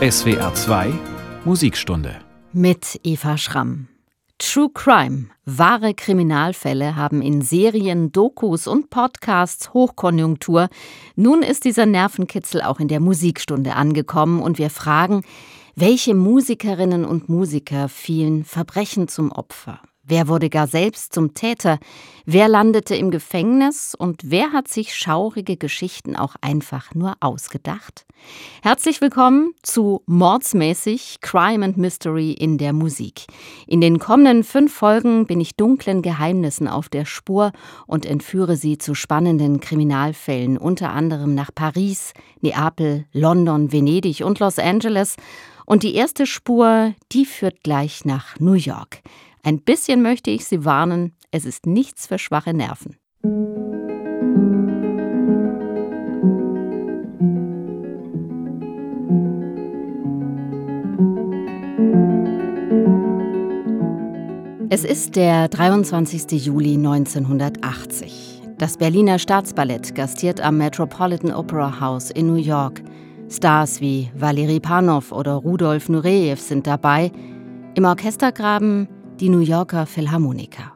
SWR 2 Musikstunde mit Eva Schramm. True Crime, wahre Kriminalfälle haben in Serien, Dokus und Podcasts Hochkonjunktur. Nun ist dieser Nervenkitzel auch in der Musikstunde angekommen und wir fragen, welche Musikerinnen und Musiker fielen Verbrechen zum Opfer? Wer wurde gar selbst zum Täter? Wer landete im Gefängnis? Und wer hat sich schaurige Geschichten auch einfach nur ausgedacht? Herzlich willkommen zu Mordsmäßig Crime and Mystery in der Musik. In den kommenden fünf Folgen bin ich dunklen Geheimnissen auf der Spur und entführe Sie zu spannenden Kriminalfällen, unter anderem nach Paris, Neapel, London, Venedig und Los Angeles. Und die erste Spur, die führt gleich nach New York. Ein bisschen möchte ich Sie warnen, es ist nichts für schwache Nerven. Es ist der 23. Juli 1980. Das Berliner Staatsballett gastiert am Metropolitan Opera House in New York. Stars wie Valery Panov oder Rudolf Nureyev sind dabei. Im Orchestergraben die New Yorker Philharmoniker.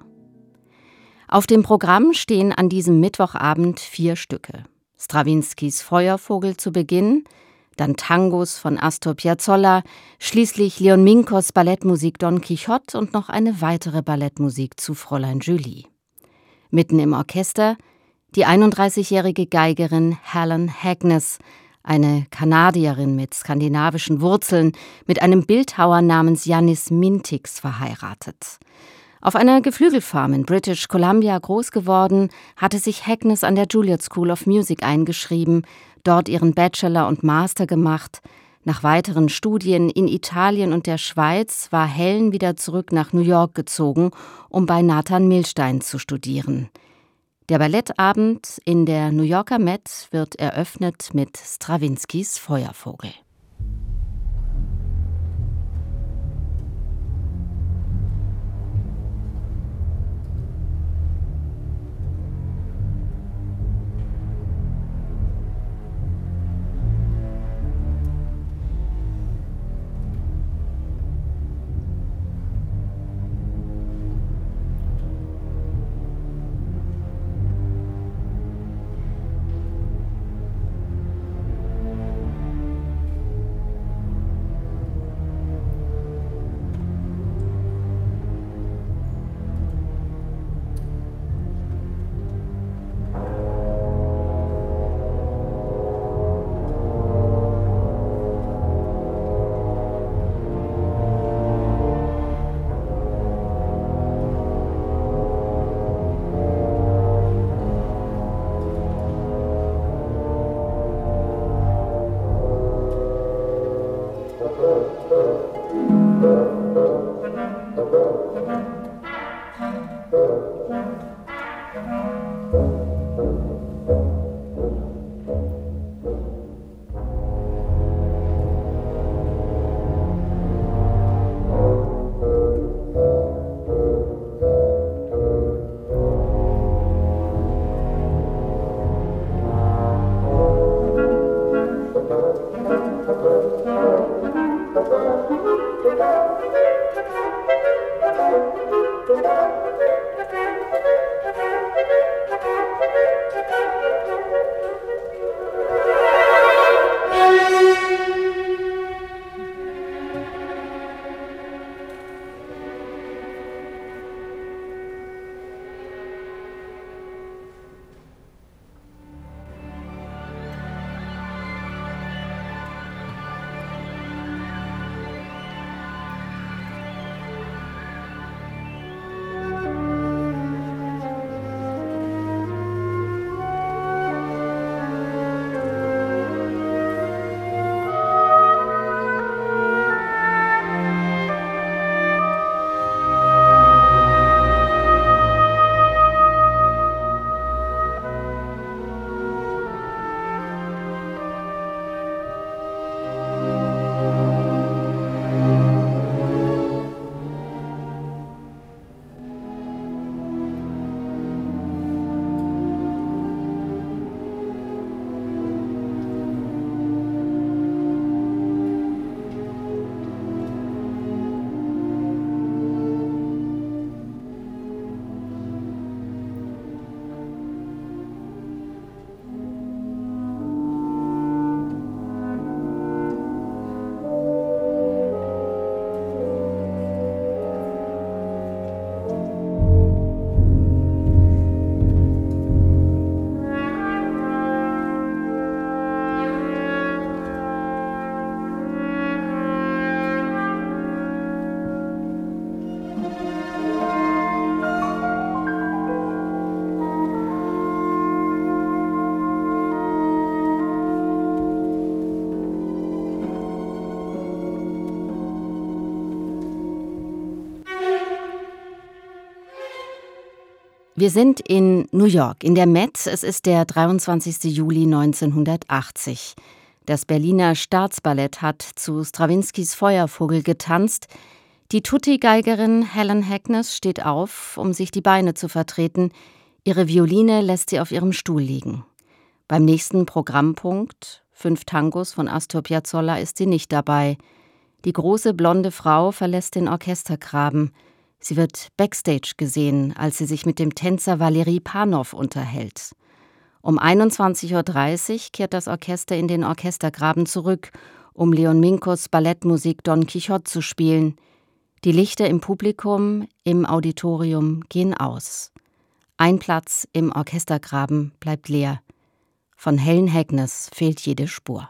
Auf dem Programm stehen an diesem Mittwochabend vier Stücke. Strawinskys Feuervogel zu Beginn, dann Tangos von Astor Piazzolla, schließlich Leon Minkos Ballettmusik Don Quixote und noch eine weitere Ballettmusik zu Fräulein Julie. Mitten im Orchester die 31-jährige Geigerin Helen Hagness, eine Kanadierin mit skandinavischen Wurzeln, mit einem Bildhauer namens Janis Mintix verheiratet. Auf einer Geflügelfarm in British Columbia groß geworden, hatte sich Hackness an der Juilliard School of Music eingeschrieben, dort ihren Bachelor und Master gemacht. Nach weiteren Studien in Italien und der Schweiz war Helen wieder zurück nach New York gezogen, um bei Nathan Milstein zu studieren. Der Ballettabend in der New Yorker Met wird eröffnet mit Strawinskys Feuervogel. Wir sind in New York, in der Met. Es ist der 23. Juli 1980. Das Berliner Staatsballett hat zu Strawinskys Feuervogel getanzt. Die Tutti-Geigerin Helen Hackness steht auf, um sich die Beine zu vertreten. Ihre Violine lässt sie auf ihrem Stuhl liegen. Beim nächsten Programmpunkt, Fünf Tangos von Astor Piazzolla, ist sie nicht dabei. Die große blonde Frau verlässt den Orchestergraben. Sie wird backstage gesehen, als sie sich mit dem Tänzer Valery Panov unterhält. Um 21.30 Uhr kehrt das Orchester in den Orchestergraben zurück, um Leon Minkos Ballettmusik Don Quixote zu spielen. Die Lichter im Publikum, im Auditorium gehen aus. Ein Platz im Orchestergraben bleibt leer. Von Helen Hagness fehlt jede Spur.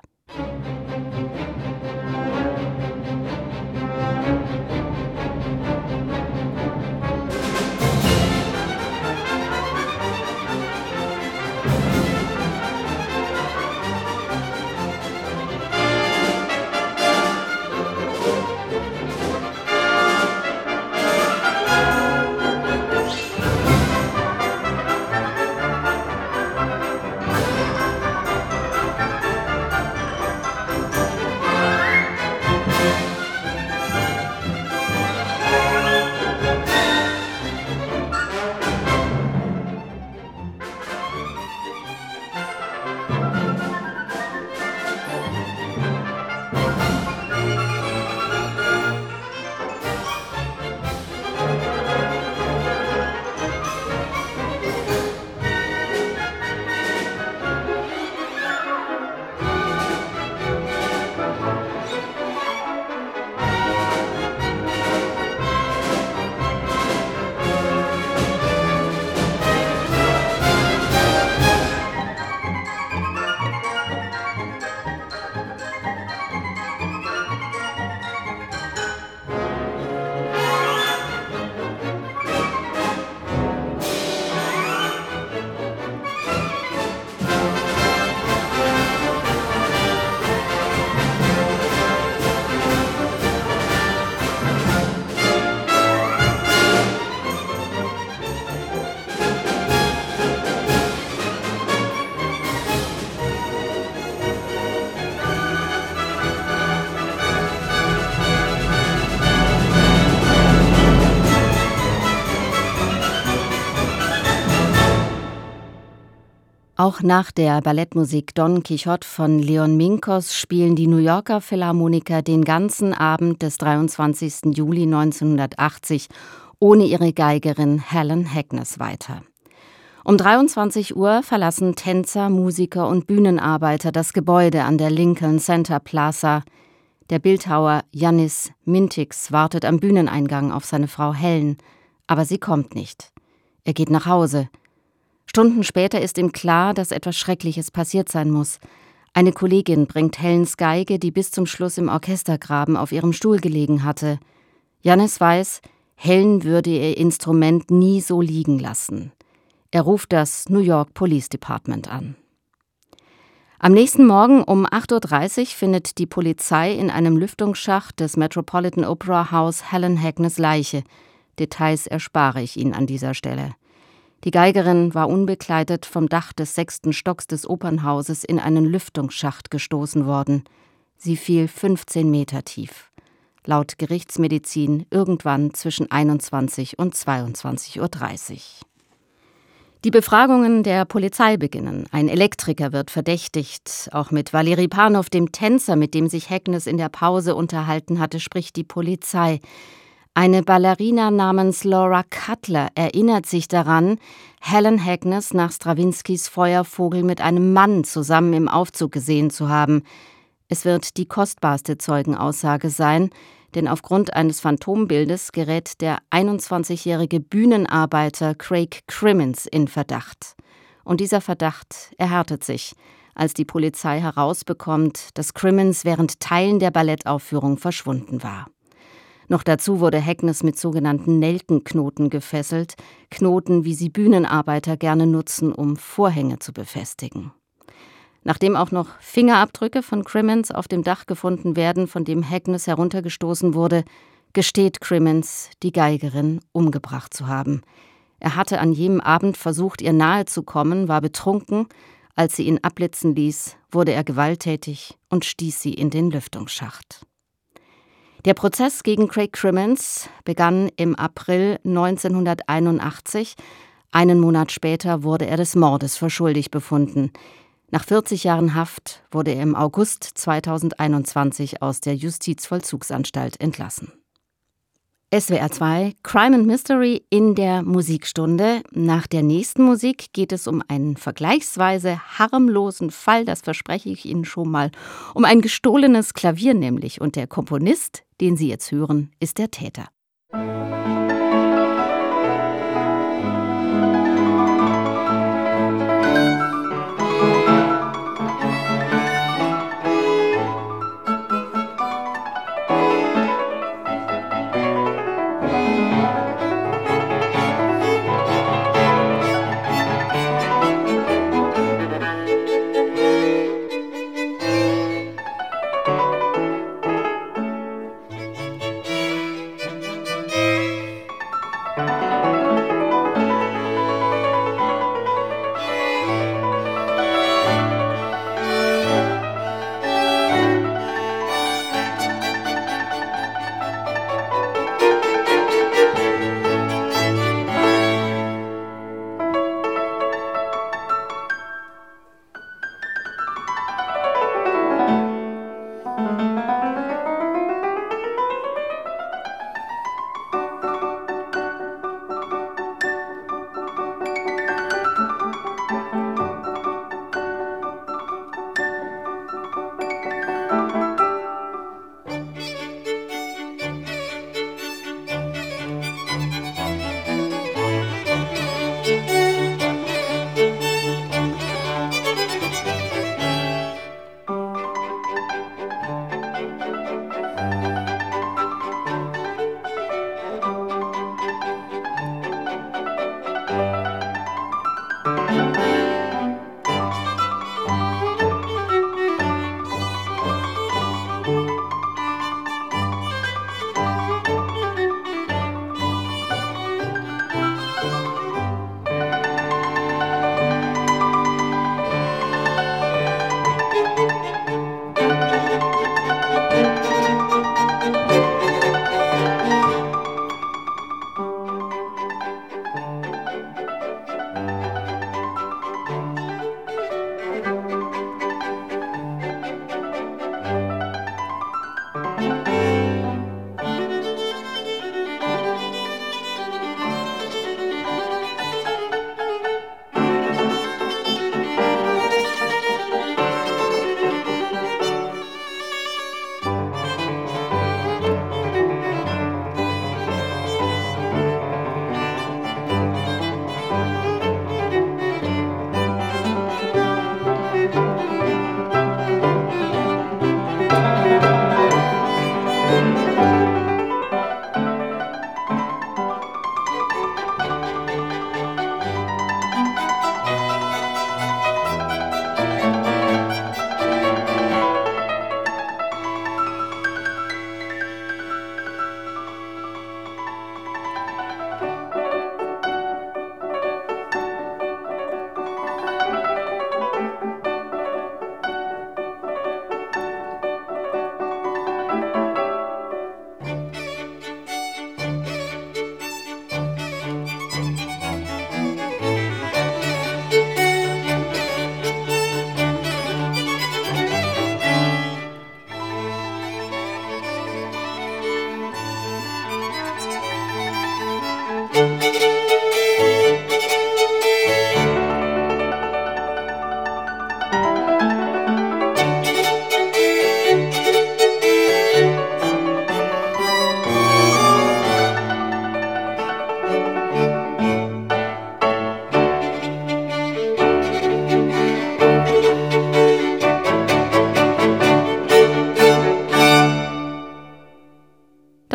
Auch nach der Ballettmusik Don Quixote von Leon Minkos spielen die New Yorker Philharmoniker den ganzen Abend des 23. Juli 1980 ohne ihre Geigerin Helen Hackness weiter. Um 23 Uhr verlassen Tänzer, Musiker und Bühnenarbeiter das Gebäude an der Lincoln Center Plaza. Der Bildhauer Janis Mintix wartet am Bühneneingang auf seine Frau Helen, aber sie kommt nicht. Er geht nach Hause – Stunden später ist ihm klar, dass etwas Schreckliches passiert sein muss. Eine Kollegin bringt Helens Geige, die bis zum Schluss im Orchestergraben auf ihrem Stuhl gelegen hatte. Jannis weiß, Helen würde ihr Instrument nie so liegen lassen. Er ruft das New York Police Department an. Am nächsten Morgen um 8.30 Uhr findet die Polizei in einem Lüftungsschacht des Metropolitan Opera House Helen Hackness Leiche. Details erspare ich Ihnen an dieser Stelle. Die Geigerin war unbekleidet vom Dach des sechsten Stocks des Opernhauses in einen Lüftungsschacht gestoßen worden. Sie fiel 15 Meter tief. Laut Gerichtsmedizin irgendwann zwischen 21 und 22.30 Uhr. Die Befragungen der Polizei beginnen. Ein Elektriker wird verdächtigt. Auch mit Valeri Panov, dem Tänzer, mit dem sich Hecknes in der Pause unterhalten hatte, spricht die Polizei. Eine Ballerina namens Laura Cutler erinnert sich daran, Helen Hackness nach Strawinskys Feuervogel mit einem Mann zusammen im Aufzug gesehen zu haben. Es wird die kostbarste Zeugenaussage sein, denn aufgrund eines Phantombildes gerät der 21-jährige Bühnenarbeiter Craig Crimmins in Verdacht. Und dieser Verdacht erhärtet sich, als die Polizei herausbekommt, dass Crimmins während Teilen der Ballettaufführung verschwunden war. Noch dazu wurde Hackness mit sogenannten Nelkenknoten gefesselt, Knoten, wie sie Bühnenarbeiter gerne nutzen, um Vorhänge zu befestigen. Nachdem auch noch Fingerabdrücke von Crimmins auf dem Dach gefunden werden, von dem Hackness heruntergestoßen wurde, gesteht Crimmins, die Geigerin umgebracht zu haben. Er hatte an jenem Abend versucht, ihr nahe zu kommen, war betrunken. Als sie ihn abblitzen ließ, wurde er gewalttätig und stieß sie in den Lüftungsschacht. Der Prozess gegen Craig Crimmins begann im April 1981. Einen Monat später wurde er des Mordes für schuldig befunden. Nach 40 Jahren Haft wurde er im August 2021 aus der Justizvollzugsanstalt entlassen. SWR 2 Crime and Mystery in der Musikstunde. Nach der nächsten Musik geht es um einen vergleichsweise harmlosen Fall, das verspreche ich Ihnen schon mal, um ein gestohlenes Klavier nämlich. Und der Komponist, den Sie jetzt hören, ist der Täter.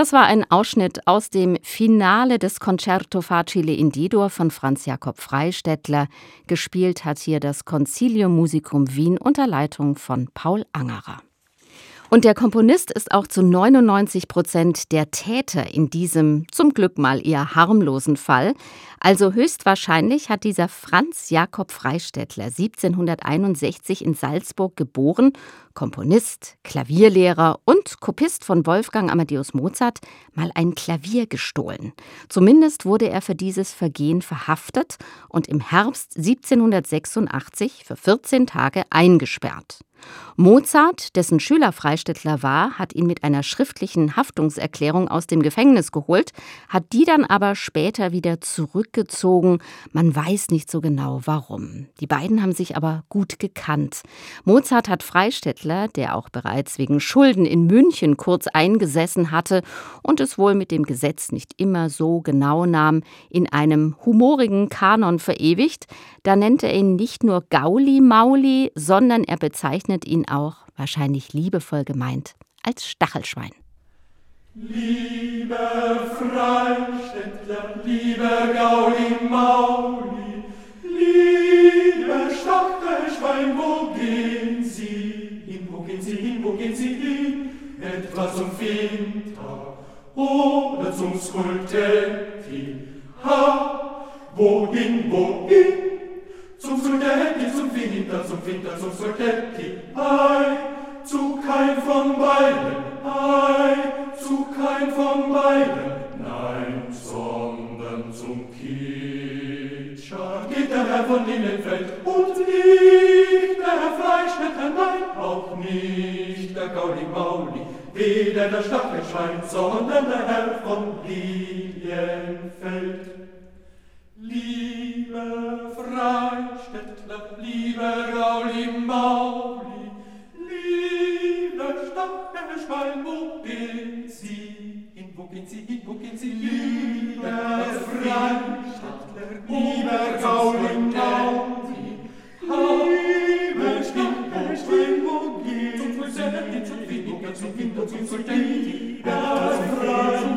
Das war ein Ausschnitt aus dem Finale des Concerto Facile in D-Dur von Franz Jakob Freistettler. Gespielt hat hier das Concilium Musicum Wien unter Leitung von Paul Angerer. Und der Komponist ist auch zu 99 Prozent der Täter in diesem zum Glück mal eher harmlosen Fall. Also höchstwahrscheinlich hat dieser Franz Jakob Freistädtler 1761 in Salzburg geboren, Komponist, Klavierlehrer und Kopist von Wolfgang Amadeus Mozart, mal ein Klavier gestohlen. Zumindest wurde er für dieses Vergehen verhaftet und im Herbst 1786 für 14 Tage eingesperrt. Mozart, dessen Schüler Freistädtler war, hat ihn mit einer schriftlichen Haftungserklärung aus dem Gefängnis geholt, hat die dann aber später wieder zurückgezogen. Man weiß nicht so genau warum. Die beiden haben sich aber gut gekannt. Mozart hat Freistädtler, der auch bereits wegen Schulden in München kurz eingesessen hatte und es wohl mit dem Gesetz nicht immer so genau nahm, in einem humorigen Kanon verewigt. Da nennt er ihn nicht nur Gauli Mauli, sondern er bezeichnet ihn auch, wahrscheinlich liebevoll gemeint, als Stachelschwein. Lieber Freistädtler, lieber Gauli Mauli, lieber Stachelschwein, wo gehen Sie hin, wo gehen Sie hin, wo gehen Sie hin? Etwa zum Winter oder zum Skultetti, ha, wohin, wohin? Sultetti, zum Winter, zum Sultetti, ei, zu kein von beiden, ei, zu kein von beiden, nein, sondern zum Kitscher geht der Herr von Linnenfeld und nicht der Herr Fleischmetter, nein, auch nicht der Gauli Mauli, weder der Stachelschwein, sondern der Herr von Lilienfeld. Liebe Freistädtler, liebe Gauli Mauli, liebe Stachelschwein, wo gehen Sie hin, wo gehen Sie hin, wo gehen Sie hin? Liebe Freistädtler, liebe Gauli Mauli, liebe Stachelschwein, wo gehen Sie? Zum Sultetti, zum Winter, zum Winter, zum Sultetti, liebe Freistädtler,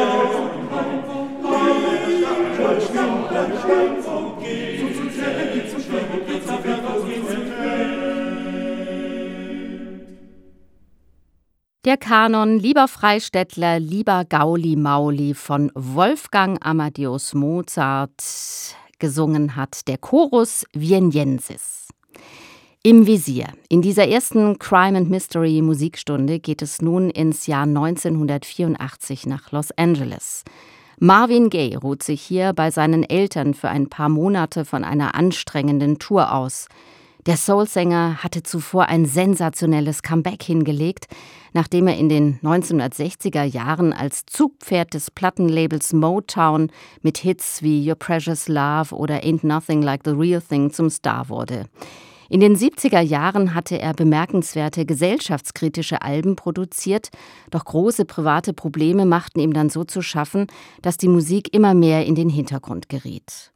Der Kanon Lieber Freistädtler, lieber Gauli Mauli von Wolfgang Amadeus Mozart gesungen hat der Chorus Vienensis. Im Visier. In dieser ersten Crime and Mystery Musikstunde geht es nun ins Jahr 1984 nach Los Angeles. Marvin Gaye ruht sich hier bei seinen Eltern für ein paar Monate von einer anstrengenden Tour aus. Der Soulsänger hatte zuvor ein sensationelles Comeback hingelegt, nachdem er in den 1960er Jahren als Zugpferd des Plattenlabels Motown mit Hits wie Your Precious Love oder Ain't Nothing Like the Real Thing zum Star wurde. In den 70er Jahren hatte er bemerkenswerte gesellschaftskritische Alben produziert, doch große private Probleme machten ihm dann so zu schaffen, dass die Musik immer mehr in den Hintergrund geriet.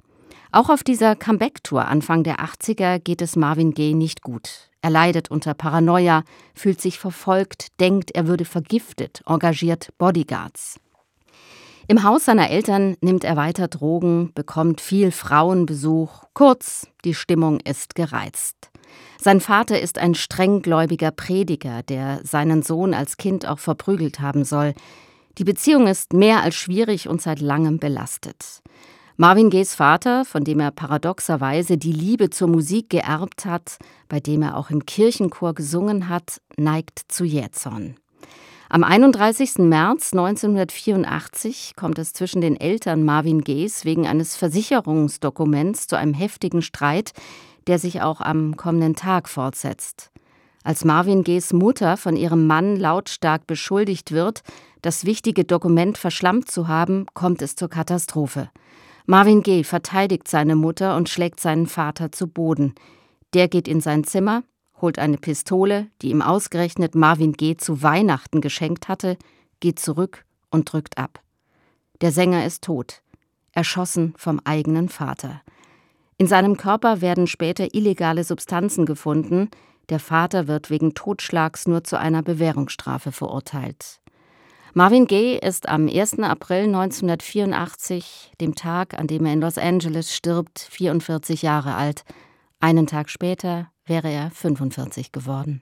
Auch auf dieser Comeback-Tour Anfang der 80er geht es Marvin Gaye nicht gut. Er leidet unter Paranoia, fühlt sich verfolgt, denkt, er würde vergiftet, engagiert Bodyguards. Im Haus seiner Eltern nimmt er weiter Drogen, bekommt viel Frauenbesuch, kurz, die Stimmung ist gereizt. Sein Vater ist ein strenggläubiger Prediger, der seinen Sohn als Kind auch verprügelt haben soll. Die Beziehung ist mehr als schwierig und seit langem belastet. Marvin Gayes Vater, von dem er paradoxerweise die Liebe zur Musik geerbt hat, bei dem er auch im Kirchenchor gesungen hat, neigt zu Jähzorn. Am 31. März 1984 kommt es zwischen den Eltern Marvin Gayes wegen eines Versicherungsdokuments zu einem heftigen Streit, der sich auch am kommenden Tag fortsetzt. Als Marvin Gays Mutter von ihrem Mann lautstark beschuldigt wird, das wichtige Dokument verschlammt zu haben, kommt es zur Katastrophe. Marvin Gaye verteidigt seine Mutter und schlägt seinen Vater zu Boden. Der geht in sein Zimmer, holt eine Pistole, die ihm ausgerechnet Marvin Gaye zu Weihnachten geschenkt hatte, geht zurück und drückt ab. Der Sänger ist tot, erschossen vom eigenen Vater. In seinem Körper werden später illegale Substanzen gefunden, der Vater wird wegen Totschlags nur zu einer Bewährungsstrafe verurteilt. Marvin Gaye ist am 1. April 1984, dem Tag, an dem er in Los Angeles stirbt, 44 Jahre alt. Einen Tag später wäre er 45 geworden.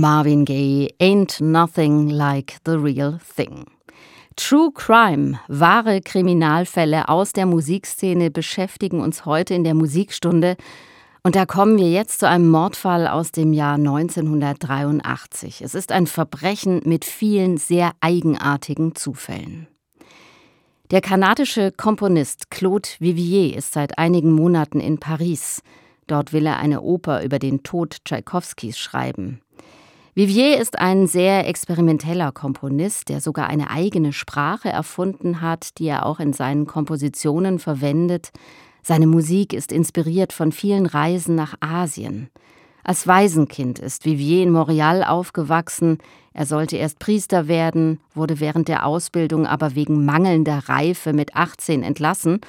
Marvin Gaye, Ain't Nothing Like the Real Thing. True Crime, wahre Kriminalfälle aus der Musikszene beschäftigen uns heute in der Musikstunde. Und da kommen wir jetzt zu einem Mordfall aus dem Jahr 1983. Es ist ein Verbrechen mit vielen sehr eigenartigen Zufällen. Der kanadische Komponist Claude Vivier ist seit einigen Monaten in Paris. Dort will er eine Oper über den Tod Tschaikowskis schreiben. Vivier ist ein sehr experimenteller Komponist, der sogar eine eigene Sprache erfunden hat, die er auch in seinen Kompositionen verwendet. Seine Musik ist inspiriert von vielen Reisen nach Asien. Als Waisenkind ist Vivier in Montreal aufgewachsen. Er sollte erst Priester werden, wurde während der Ausbildung aber wegen mangelnder Reife mit 18 entlassen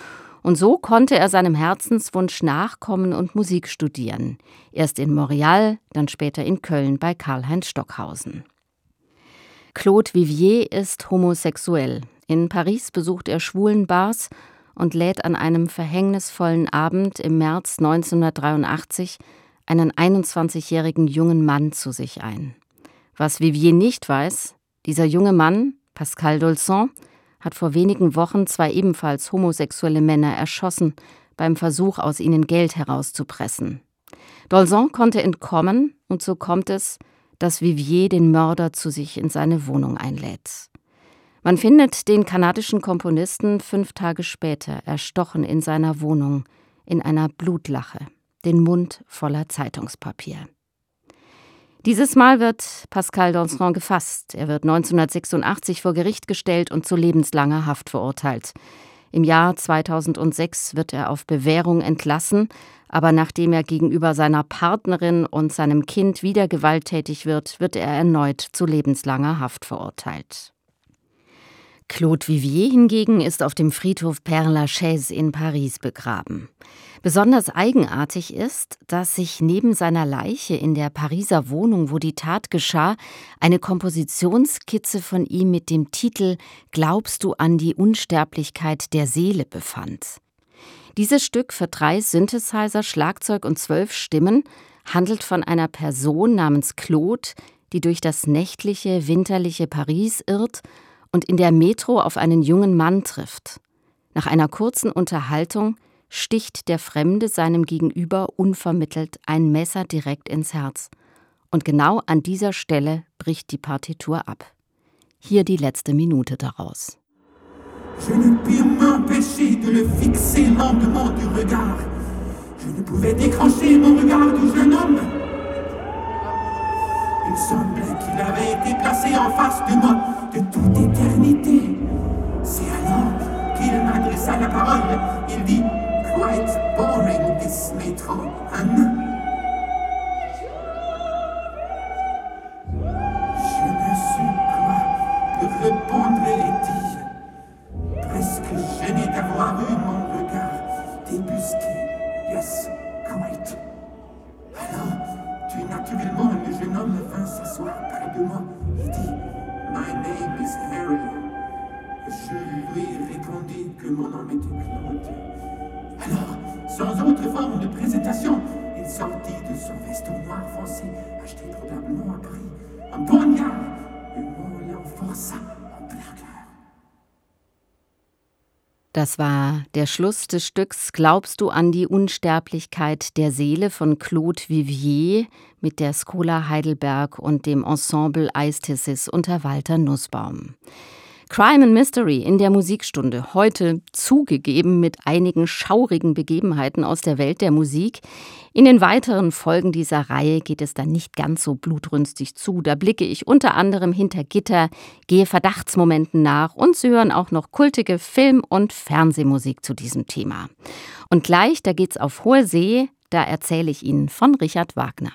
und so konnte er seinem Herzenswunsch nachkommen und Musik studieren. Erst in Montreal, dann später in Köln bei Karl-Heinz Stockhausen. Claude Vivier ist homosexuell. In Paris besucht er Schwulenbars und lädt an einem verhängnisvollen Abend im März 1983 einen 21-jährigen jungen Mann zu sich ein. Was Vivier nicht weiß, dieser junge Mann, Pascal Dolson, hat vor wenigen Wochen zwei ebenfalls homosexuelle Männer erschossen, beim Versuch, aus ihnen Geld herauszupressen. Dolson konnte entkommen, und so kommt es, dass Vivier den Mörder zu sich in seine Wohnung einlädt. Man findet den kanadischen Komponisten fünf Tage später erstochen in seiner Wohnung, in einer Blutlache, den Mund voller Zeitungspapier. Dieses Mal wird Pascal Donceron gefasst. Er wird 1986 vor Gericht gestellt und zu lebenslanger Haft verurteilt. Im Jahr 2006 wird er auf Bewährung entlassen, aber nachdem er gegenüber seiner Partnerin und seinem Kind wieder gewalttätig wird, wird er erneut zu lebenslanger Haft verurteilt. Claude Vivier hingegen ist auf dem Friedhof Père Lachaise in Paris begraben. Besonders eigenartig ist, dass sich neben seiner Leiche in der Pariser Wohnung, wo die Tat geschah, eine Kompositionsskizze von ihm mit dem Titel Glaubst du an die Unsterblichkeit der Seele befand. Dieses Stück für drei Synthesizer, Schlagzeug und zwölf Stimmen handelt von einer Person namens Claude, die durch das nächtliche, winterliche Paris irrt und in der Metro auf einen jungen Mann trifft. Nach einer kurzen Unterhaltung sticht der Fremde seinem Gegenüber unvermittelt ein Messer direkt ins Herz. Und genau an dieser Stelle bricht die Partitur ab. Hier die letzte Minute daraus. Je ne pus m'empêcher de le fixer lentement du regard. Je ne pouvais décrocher mon regard du jeune homme. Il semblait qu'il avait été placé en face de moi de toute éternité. C'est alors qu'il m'adressa la parole. Il dit quite boring this metro. Je ne sais quoi pour répondre, ai-je. Presque gêné d'avoir eu mon regard débusqué. Yes, quite. Alors, tu naturellement, homme vint s'asseoir près de moi et dit My name is Harry. Je lui répondis que mon nom était Claude. Alors, sans autre forme de présentation, il sortit de son veston noir foncé, acheté probablement à prix, un poignard, et me l'enforça en plein. Das war der Schluss des Stücks Glaubst du an die Unsterblichkeit der Seele von Claude Vivier mit der Schola Heidelberg und dem Ensemble Eistissis unter Walter Nussbaum. Crime and Mystery in der Musikstunde. Heute zugegeben mit einigen schaurigen Begebenheiten aus der Welt der Musik. In den weiteren Folgen dieser Reihe geht es dann nicht ganz so blutrünstig zu. Da blicke ich unter anderem hinter Gitter, gehe Verdachtsmomenten nach und Sie hören auch noch kultige Film- und Fernsehmusik zu diesem Thema. Und gleich, da geht's auf hohe See, da erzähle ich Ihnen von Richard Wagner.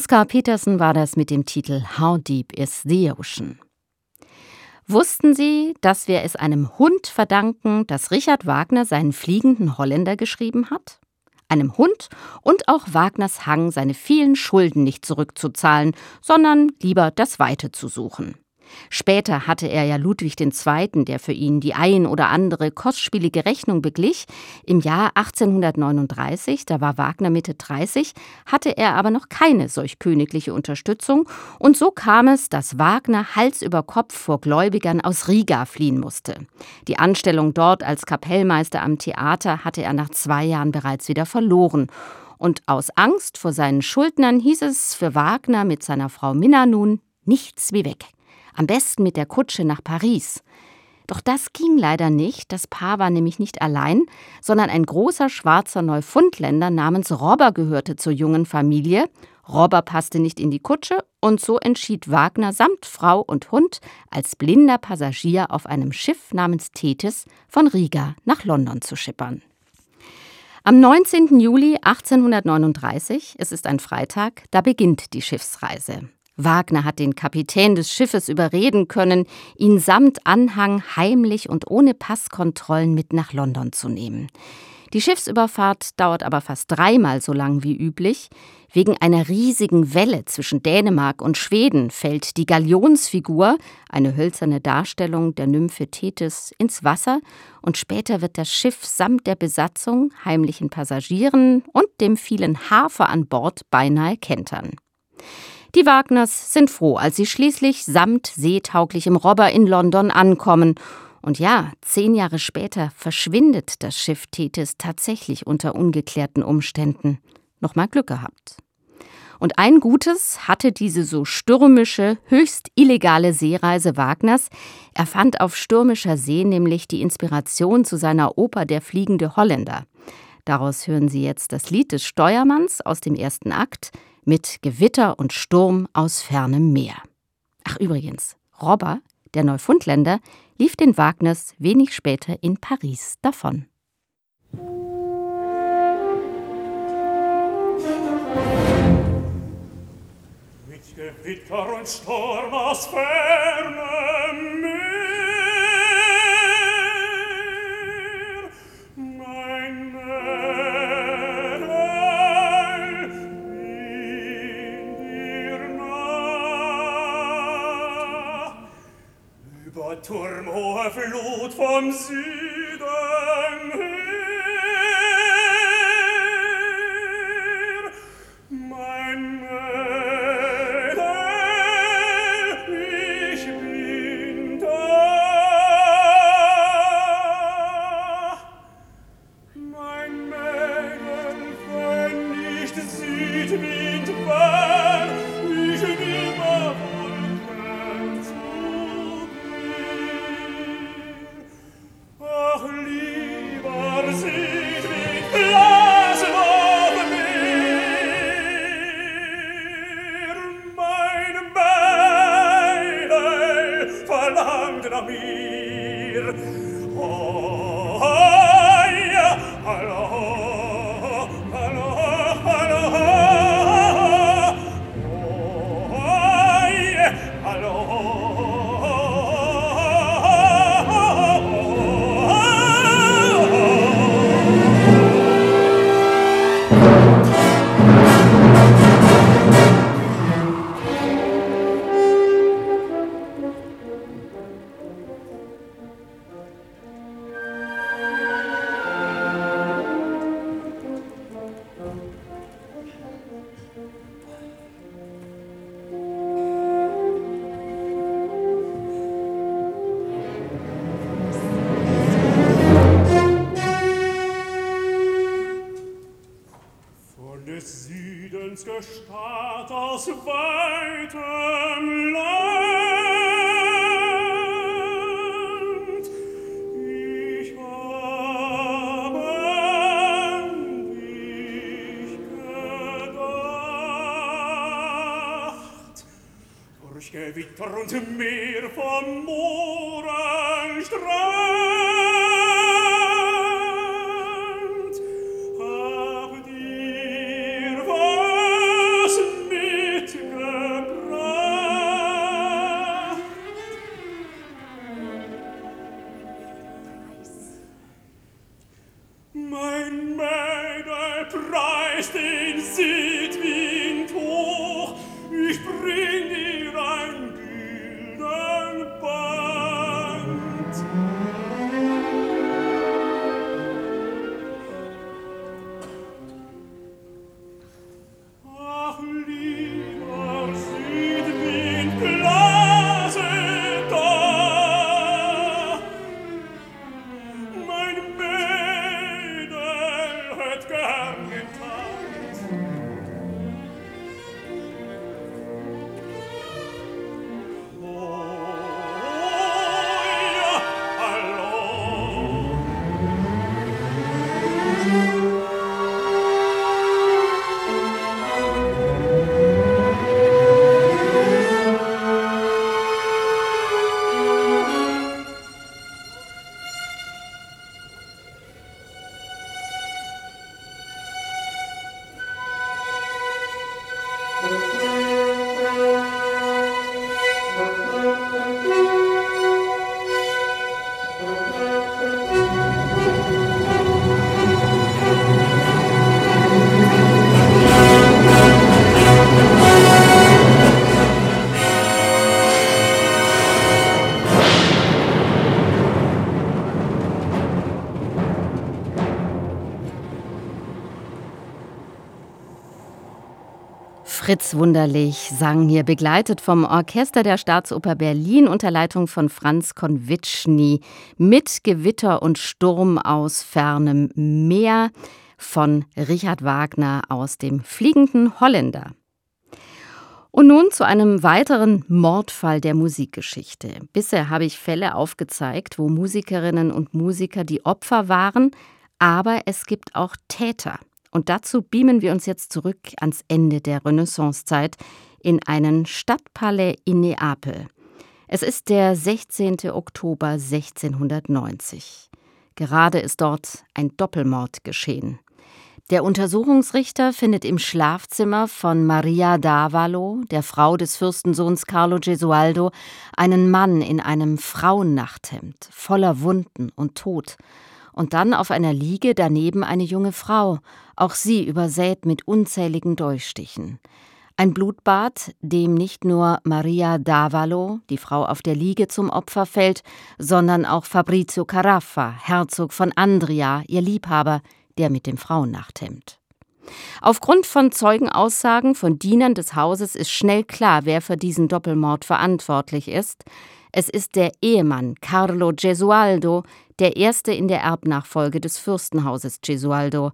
Oscar Peterson war das mit dem Titel How Deep is the Ocean? Wussten Sie, dass wir es einem Hund verdanken, dass Richard Wagner seinen fliegenden Holländer geschrieben hat? Einem Hund und auch Wagners Hang, seine vielen Schulden nicht zurückzuzahlen, sondern lieber das Weite zu suchen. Später hatte er ja Ludwig II., der für ihn die ein oder andere kostspielige Rechnung beglich. Im Jahr 1839, da war Wagner Mitte 30, hatte er aber noch keine solch königliche Unterstützung. Und so kam es, dass Wagner Hals über Kopf vor Gläubigern aus Riga fliehen musste. Die Anstellung dort als Kapellmeister am Theater hatte er nach zwei Jahren bereits wieder verloren. Und aus Angst vor seinen Schuldnern hieß es für Wagner mit seiner Frau Minna nun nichts wie weg am besten mit der Kutsche nach Paris. Doch das ging leider nicht, das Paar war nämlich nicht allein, sondern ein großer schwarzer Neufundländer namens Robber gehörte zur jungen Familie. Robber passte nicht in die Kutsche und so entschied Wagner samt Frau und Hund als blinder Passagier auf einem Schiff namens Thetis von Riga nach London zu schippern. Am 19. Juli 1839, es ist ein Freitag, da beginnt die Schiffsreise. Wagner hat den Kapitän des Schiffes überreden können, ihn samt Anhang heimlich und ohne Passkontrollen mit nach London zu nehmen. Die Schiffsüberfahrt dauert aber fast dreimal so lang wie üblich. Wegen einer riesigen Welle zwischen Dänemark und Schweden fällt die Galionsfigur, eine hölzerne Darstellung der Nymphe Thetis, ins Wasser und später wird das Schiff samt der Besatzung, heimlichen Passagieren und dem vielen Hafer an Bord beinahe kentern. Die Wagners sind froh, als sie schließlich samt seetauglichem Robber in London ankommen. Und ja, zehn Jahre später verschwindet das Schiff Thetis tatsächlich unter ungeklärten Umständen. Nochmal Glück gehabt. Und ein Gutes hatte diese so stürmische, höchst illegale Seereise Wagners. Er fand auf stürmischer See nämlich die Inspiration zu seiner Oper Der fliegende Holländer. Daraus hören Sie jetzt das Lied des Steuermanns aus dem ersten Akt mit Gewitter und Sturm aus fernem Meer. Ach übrigens, Robber, der Neufundländer, lief den Wagners wenig später in Paris davon. Mit Gewitter und Sturm aus fernem O Turm, hohe Flut vom Süden, Gewitter und Meer vom Mooren strömt. Fritz Wunderlich sang hier begleitet vom Orchester der Staatsoper Berlin unter Leitung von Franz Konwitschny mit Gewitter und Sturm aus fernem Meer von Richard Wagner aus dem Fliegenden Holländer. Und nun zu einem weiteren Mordfall der Musikgeschichte. Bisher habe ich Fälle aufgezeigt, wo Musikerinnen und Musiker die Opfer waren, aber es gibt auch Täter. Und dazu beamen wir uns jetzt zurück ans Ende der Renaissancezeit in einen Stadtpalais in Neapel. Es ist der 16. Oktober 1690. Gerade ist dort ein Doppelmord geschehen. Der Untersuchungsrichter findet im Schlafzimmer von Maria d'Avalo, der Frau des Fürstensohns Carlo Gesualdo, einen Mann in einem Frauennachthemd, voller Wunden und tot, und dann auf einer Liege daneben eine junge Frau, auch sie übersät mit unzähligen Dolchstichen. Ein Blutbad, dem nicht nur Maria d'Avalo, die Frau auf der Liege, zum Opfer fällt, sondern auch Fabrizio Caraffa, Herzog von Andria, ihr Liebhaber, der mit dem Frauennachthemd. Aufgrund von Zeugenaussagen von Dienern des Hauses ist schnell klar, wer für diesen Doppelmord verantwortlich ist. Es ist der Ehemann Carlo Gesualdo, der erste in der Erbnachfolge des Fürstenhauses Gesualdo.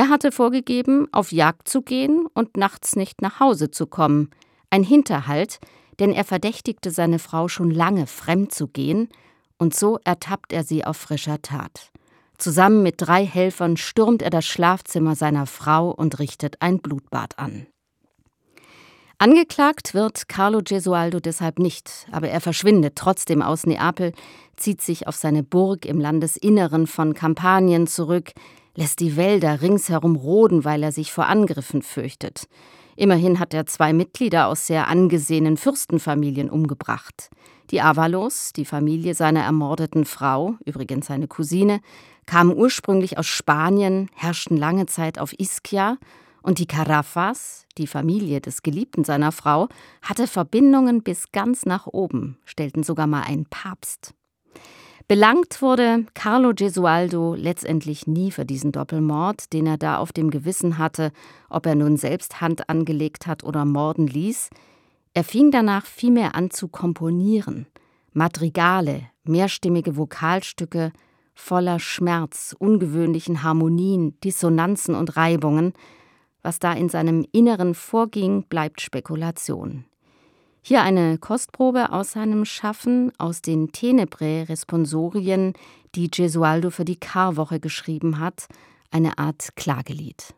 Er hatte vorgegeben, auf Jagd zu gehen und nachts nicht nach Hause zu kommen. Ein Hinterhalt, denn er verdächtigte seine Frau schon lange fremd zu gehen, und so ertappt er sie auf frischer Tat. Zusammen mit drei Helfern stürmt er das Schlafzimmer seiner Frau und richtet ein Blutbad an. Angeklagt wird Carlo Gesualdo deshalb nicht, aber er verschwindet trotzdem aus Neapel, zieht sich auf seine Burg im Landesinneren von Kampanien zurück, lässt die Wälder ringsherum roden, weil er sich vor Angriffen fürchtet. Immerhin hat er zwei Mitglieder aus sehr angesehenen Fürstenfamilien umgebracht. Die Avalos, die Familie seiner ermordeten Frau, übrigens seine Cousine, kamen ursprünglich aus Spanien, herrschten lange Zeit auf Ischia und die Carafas, die Familie des Geliebten seiner Frau, hatte Verbindungen bis ganz nach oben, stellten sogar mal einen Papst. Belangt wurde Carlo Gesualdo letztendlich nie für diesen Doppelmord, den er da auf dem Gewissen hatte, ob er nun selbst Hand angelegt hat oder morden ließ. Er fing danach vielmehr an zu komponieren. Madrigale, mehrstimmige Vokalstücke, voller Schmerz, ungewöhnlichen Harmonien, Dissonanzen und Reibungen, was da in seinem Inneren vorging, bleibt Spekulation. Hier eine Kostprobe aus seinem Schaffen, aus den Tenebrae-Responsorien, die Gesualdo für die Karwoche geschrieben hat, eine Art Klagelied.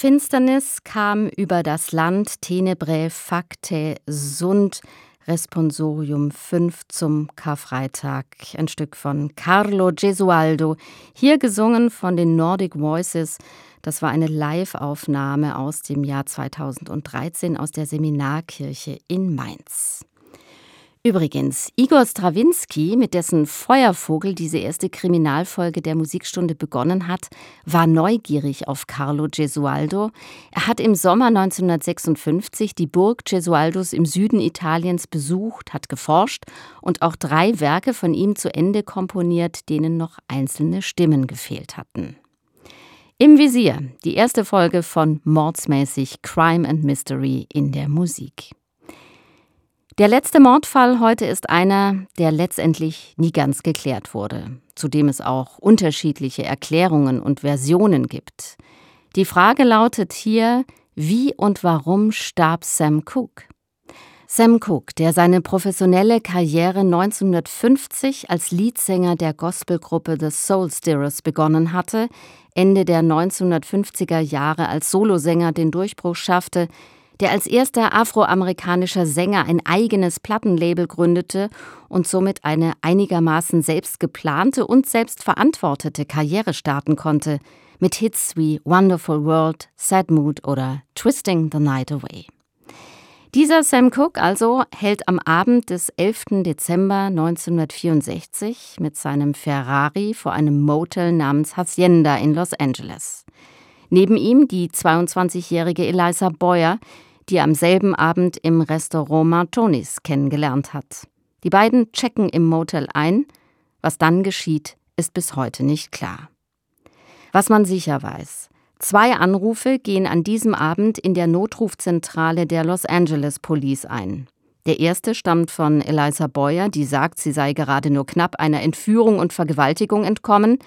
Finsternis kam über das Land Tenebrae facte sunt Responsorium 5 zum Karfreitag. Ein Stück von Carlo Gesualdo, hier gesungen von den Nordic Voices. Das war eine Live-Aufnahme aus dem Jahr 2013 aus der Seminarkirche in Mainz. Übrigens, Igor Strawinski, mit dessen Feuervogel diese erste Kriminalfolge der Musikstunde begonnen hat, war neugierig auf Carlo Gesualdo. Er hat im Sommer 1956 die Burg Gesualdos im Süden Italiens besucht, hat geforscht und auch drei Werke von ihm zu Ende komponiert, denen noch einzelne Stimmen gefehlt hatten. Im Visier, die erste Folge von Mordsmäßig Crime and Mystery in der Musik. Der letzte Mordfall heute ist einer, der letztendlich nie ganz geklärt wurde, zu dem es auch unterschiedliche Erklärungen und Versionen gibt. Die Frage lautet hier, wie und warum starb Sam Cooke? Sam Cooke, der seine professionelle Karriere 1950 als Leadsänger der Gospelgruppe The Soul Stirrers begonnen hatte, Ende der 1950er Jahre als Solosänger den Durchbruch schaffte, der als erster afroamerikanischer Sänger ein eigenes Plattenlabel gründete und somit eine einigermaßen selbst geplante und selbst verantwortete Karriere starten konnte, mit Hits wie Wonderful World, Sad Mood oder Twisting the Night Away. Dieser Sam Cooke also hält am Abend des 11. Dezember 1964 mit seinem Ferrari vor einem Motel namens Hacienda in Los Angeles. Neben ihm die 22-jährige Eliza Boyer, die er am selben Abend im Restaurant Martonis kennengelernt hat. Die beiden checken im Motel ein. Was dann geschieht, ist bis heute nicht klar. Was man sicher weiß. Zwei Anrufe gehen an diesem Abend in der Notrufzentrale der Los Angeles Police ein. Der erste stammt von Eliza Boyer, die sagt, sie sei gerade nur knapp einer Entführung und Vergewaltigung entkommen.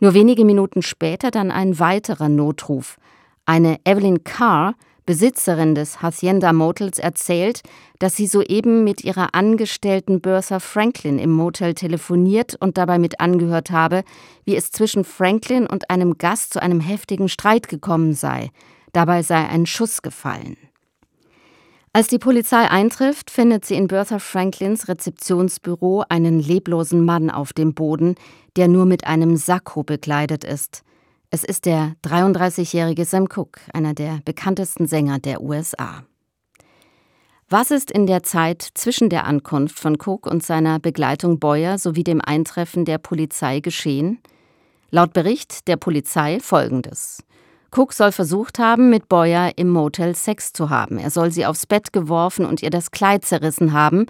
Nur wenige Minuten später dann ein weiterer Notruf. Eine Evelyn Carr Besitzerin des Hacienda Motels, erzählt, dass sie soeben mit ihrer Angestellten Bertha Franklin im Motel telefoniert und dabei mit angehört habe, wie es zwischen Franklin und einem Gast zu einem heftigen Streit gekommen sei. Dabei sei ein Schuss gefallen. Als die Polizei eintrifft, findet sie in Bertha Franklins Rezeptionsbüro einen leblosen Mann auf dem Boden, der nur mit einem Sakko bekleidet ist. Es ist der 33-jährige Sam Cooke, einer der bekanntesten Sänger der USA. Was ist in der Zeit zwischen der Ankunft von Cook und seiner Begleitung Boyer sowie dem Eintreffen der Polizei geschehen? Laut Bericht der Polizei folgendes. Cook soll versucht haben, mit Boyer im Motel Sex zu haben. Er soll sie aufs Bett geworfen und ihr das Kleid zerrissen haben.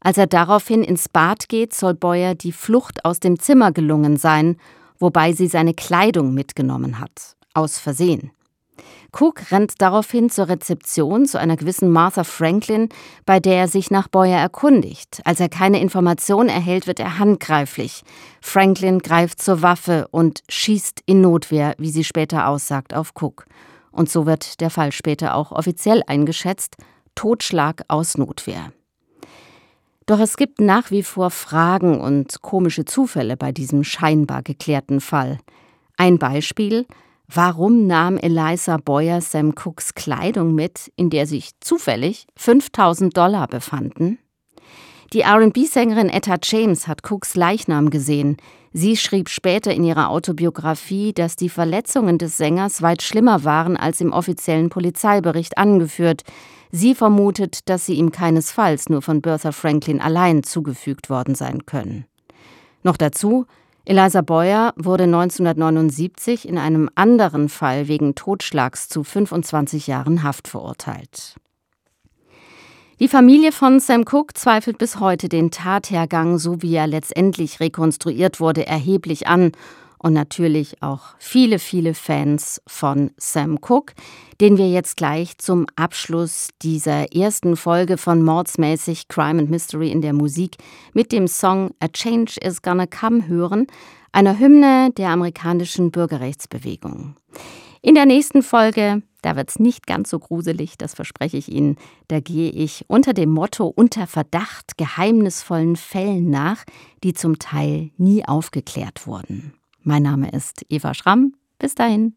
Als er daraufhin ins Bad geht, soll Boyer die Flucht aus dem Zimmer gelungen sein wobei sie seine Kleidung mitgenommen hat, aus Versehen. Cook rennt daraufhin zur Rezeption zu einer gewissen Martha Franklin, bei der er sich nach Boyer erkundigt. Als er keine Information erhält, wird er handgreiflich. Franklin greift zur Waffe und schießt in Notwehr, wie sie später aussagt, auf Cook. Und so wird der Fall später auch offiziell eingeschätzt: Totschlag aus Notwehr. Doch es gibt nach wie vor Fragen und komische Zufälle bei diesem scheinbar geklärten Fall. Ein Beispiel: Warum nahm Eliza Boyer Sam Cooks Kleidung mit, in der sich zufällig 5000 Dollar befanden? Die RB-Sängerin Etta James hat Cooks Leichnam gesehen. Sie schrieb später in ihrer Autobiografie, dass die Verletzungen des Sängers weit schlimmer waren als im offiziellen Polizeibericht angeführt. Sie vermutet, dass sie ihm keinesfalls nur von Bertha Franklin allein zugefügt worden sein können. Noch dazu, Eliza Boyer wurde 1979 in einem anderen Fall wegen Totschlags zu 25 Jahren Haft verurteilt. Die Familie von Sam Cooke zweifelt bis heute den Tathergang, so wie er letztendlich rekonstruiert wurde, erheblich an. Und natürlich auch viele, viele Fans von Sam Cooke, den wir jetzt gleich zum Abschluss dieser ersten Folge von Mordsmäßig Crime and Mystery in der Musik mit dem Song A Change is Gonna Come hören, einer Hymne der amerikanischen Bürgerrechtsbewegung. In der nächsten Folge da wird es nicht ganz so gruselig, das verspreche ich Ihnen. Da gehe ich unter dem Motto unter Verdacht geheimnisvollen Fällen nach, die zum Teil nie aufgeklärt wurden. Mein Name ist Eva Schramm. Bis dahin.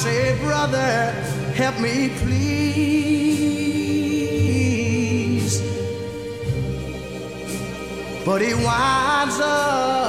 say, Brother, help me please. But he winds up